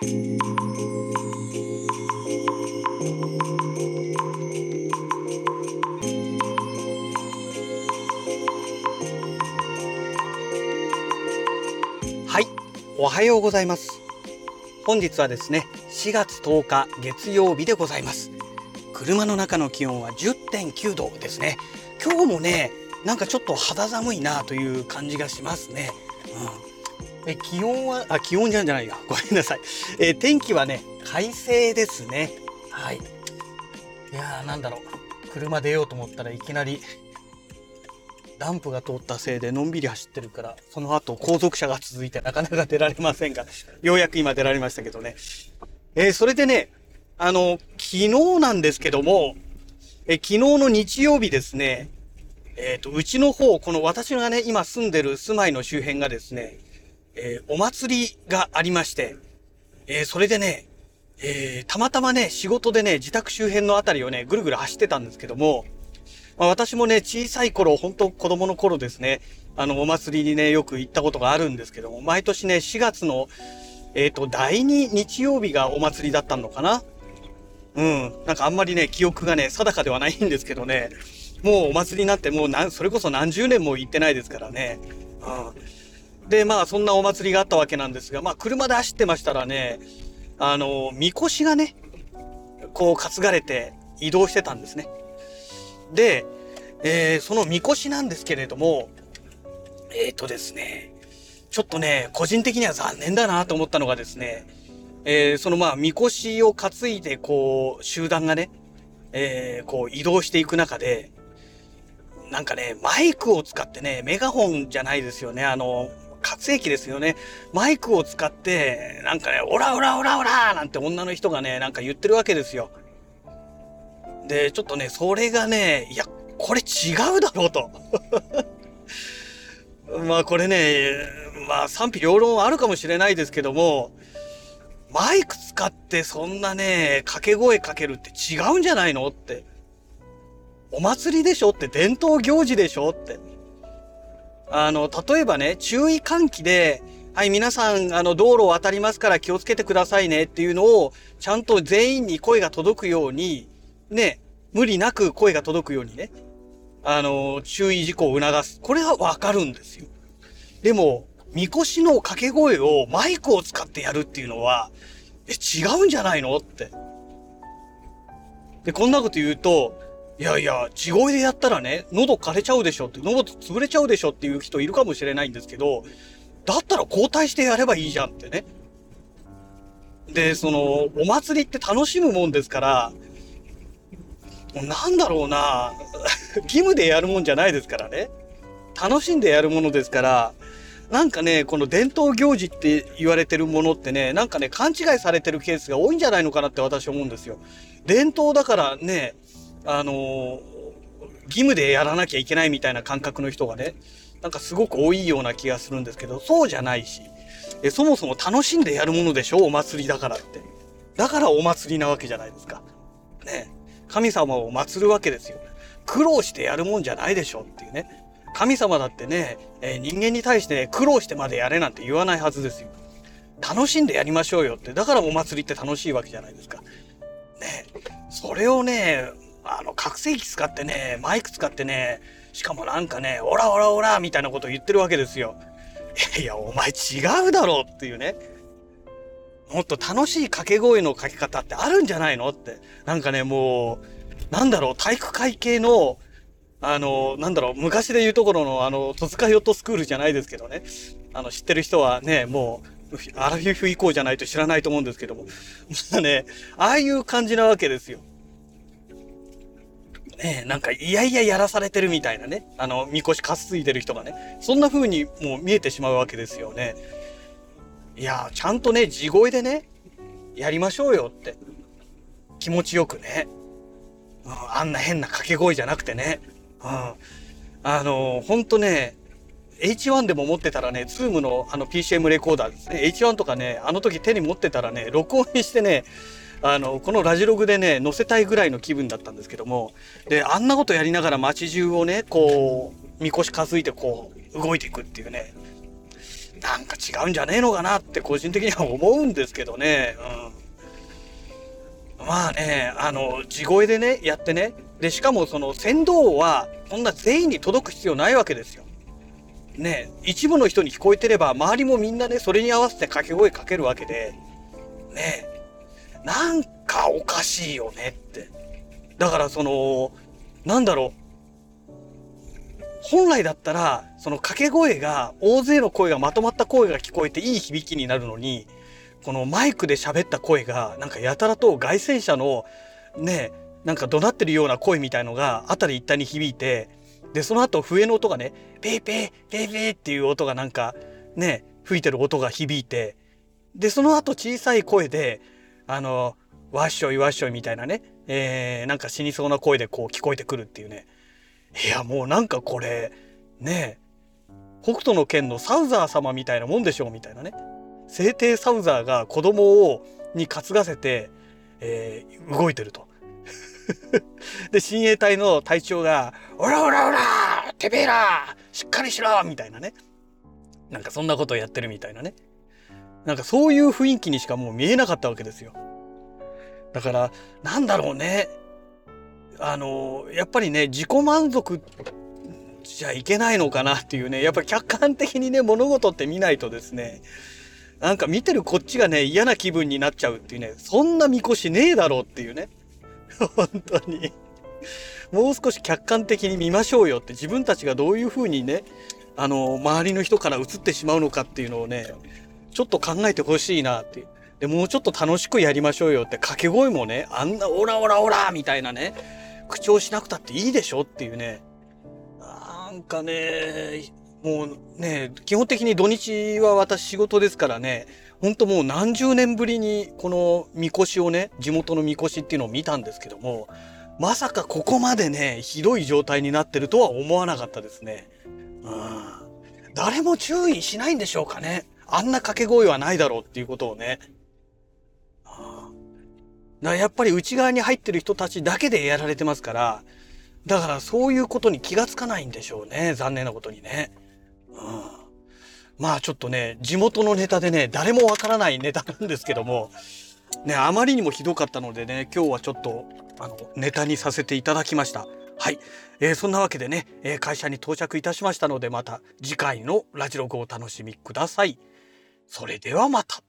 はい、おはようございます。本日はですね、4月10日月曜日でございます。車の中の気温は10.9度ですね。今日もね、なんかちょっと肌寒いなという感じがしますね。うん、え気温は、あ、気温じゃんじゃないや。ごめんなさい。え天気はね、快晴ですね。はい。いやー、なんだろう。車出ようと思ったらいきなりランプが通ったせいでのんびり走ってるから、その後後続車が続いてなかなか出られませんが、ようやく今出られましたけどね。えーそれでね、あの、昨日なんですけども、え昨日の日曜日ですね、えっ、と、うちの方、この私がね、今住んでる住まいの周辺がですね、えーお祭りがありまして、えーそれでね、えーたまたまね、仕事でね、自宅周辺のあたりをね、ぐるぐる走ってたんですけども、まあ、私もね、小さい頃、本当子供の頃ですね、あの、お祭りにね、よく行ったことがあるんですけども、毎年ね、4月の、えっ、と、第2日曜日がお祭りだったのかな？うん。なんかあんまりね、記憶がね、定かではないんですけどね、もうお祭りになってもう、それこそ何十年も行ってないですからね。うん。で、まあ、そんなお祭りがあったわけなんですが、まあ、車で走ってましたらね、あの、みこしがね、こう担がれて移動してたんですね。で、えーそのみこしなんですけれども、えっ、とですね、ちょっとね、個人的には残念だなと思ったのがですね、えーそのまあ、みこしを担いで、こう、集団がね、えーこう移動していく中で、なんかね、マイクを使ってね、メガホンじゃないですよね、あの、活液ですよね。マイクを使って、なんかね、オラオラオラオラなんて女の人がね、なんか言ってるわけですよ。で、ちょっとね、それがね、いや、これ違うだろうと。まあこれね、まあ賛否両論あるかもしれないですけども、マイク使ってそんなね、掛け声かけるって違うんじゃないのって。お祭りでしょって伝統行事でしょって。あの、例えばね、注意喚起で、はい、皆さん、あの、道路を渡りますから気をつけてくださいねっていうのを、ちゃんと全員に声が届くように、ね、無理なく声が届くようにね、あの、注意事項を促す。これはわかるんですよ。でも、みこしの掛け声をマイクを使ってやるっていうのは、え、違うんじゃないのって。で、こんなこと言うと、いやいや、地声でやったらね、喉枯れちゃうでしょって、喉潰れちゃうでしょっていう人いるかもしれないんですけど、だったら交代してやればいいじゃんってね。で、その、お祭りって楽しむもんですから、なんだろうな 義務でやるもんじゃないですからね。楽しんでやるものですから、なんかね、この伝統行事って言われてるものってね、なんかね、勘違いされてるケースが多いんじゃないのかなって私思うんですよ。伝統だからね、あの義務でやらなきゃいけないみたいな感覚の人がね、なんかすごく多いような気がするんですけど、そうじゃないし、えそもそも楽しんでやるものでしょお祭りだからって。だからお祭りなわけじゃないですか。ね。神様を祀るわけですよ。苦労してやるもんじゃないでしょっていうね。神様だってね、え人間に対して、ね、苦労してまでやれなんて言わないはずですよ。楽しんでやりましょうよって。だからお祭りって楽しいわけじゃないですか。ね。それをね、あの、拡声器使ってね、マイク使ってね、しかもなんかね、オラオラオラみたいなことを言ってるわけですよ。いやいや、お前違うだろうっていうね。もっと楽しい掛け声のかけ方ってあるんじゃないのって。なんかね、もう、なんだろう、体育会系の、あの、なんだろう、昔で言うところの、あの、戸塚ヨットスクールじゃないですけどね。あの、知ってる人はね、もう、アラフィフ以降じゃないと知らないと思うんですけども。まあね、ああいう感じなわけですよ。ねなんか、いやいややらされてるみたいなね。あの、みこし担いでる人がね。そんな風にもう見えてしまうわけですよね。いや、ちゃんとね、地声でね、やりましょうよって。気持ちよくね。うん、あんな変な掛け声じゃなくてね。うん。あのほんとね、H1 でも持ってたらね、ズームのあの PCM レコーダーですね。H1 とかね、あの時手に持ってたらね、録音にしてね、あの、このラジログでね、載せたいぐらいの気分だったんですけども、で、あんなことやりながら街中をね、こう、みこし担いでこう、動いていくっていうね。なんか違うんじゃねえのかなって個人的には思うんですけどね。うん、まあね、あの、地声でね、やってね。で、しかもその船頭は、こんな全員に届く必要ないわけですよ。ね、一部の人に聞こえてれば、周りもみんなね、それに合わせて掛け声かけるわけで、ね、なんかおかしいよねって。だからその、なんだろう。本来だったら、その掛け声が、大勢の声がまとまった声が聞こえていい響きになるのに、このマイクで喋った声が、なんかやたらと外旋車の、ね、なんか怒鳴ってるような声みたいのが、辺り一帯に響いて、で、その後笛の音がね、ペーペー、ペーペーっていう音がなんか、ね、吹いてる音が響いて、で、その後小さい声で、あの、わっしょいわっしょいみたいなね、えー、なんか死にそうな声でこう聞こえてくるっていうね。いや、もうなんかこれ、ね北斗の剣のサウザー様みたいなもんでしょうみたいなね。聖帝サウザーが子供を、に担がせて、えー、動いてると。で、親衛隊の隊長が、オラオラオラてめえらしっかりしろみたいなね。なんかそんなことをやってるみたいなね。なんかそういう雰囲気にしかもう見えなかったわけですよ。だから、なんだろうね。あの、やっぱりね、自己満足じゃいけないのかなっていうね、やっぱり客観的にね、物事って見ないとですね、なんか見てるこっちがね、嫌な気分になっちゃうっていうね、そんなみこしねえだろうっていうね。本当に。もう少し客観的に見ましょうよって自分たちがどういうふうにね、あの、周りの人から映ってしまうのかっていうのをね、ちょっと考えてほしいなっていう。で、もうちょっと楽しくやりましょうよって掛け声もね、あんなオラオラオラみたいなね、口調しなくたっていいでしょっていうね。なんかね、もうね、基本的に土日は私仕事ですからね、ほんともう何十年ぶりにこのみこしをね、地元のみこしっていうのを見たんですけども、まさかここまでね、ひどい状態になってるとは思わなかったですね。うん。誰も注意しないんでしょうかね。あんな掛け声はないだろうっていうことをね。だやっぱり内側に入ってる人たちだけでやられてますから、だからそういうことに気がつかないんでしょうね。残念なことにね。うん。まあちょっとね、地元のネタでね、誰もわからないネタなんですけども、ね、あまりにもひどかったのでね、今日はちょっと、あの、ネタにさせていただきました。はい。えー、そんなわけでね、えー、会社に到着いたしましたので、また次回のラジログをお楽しみください。それではまた。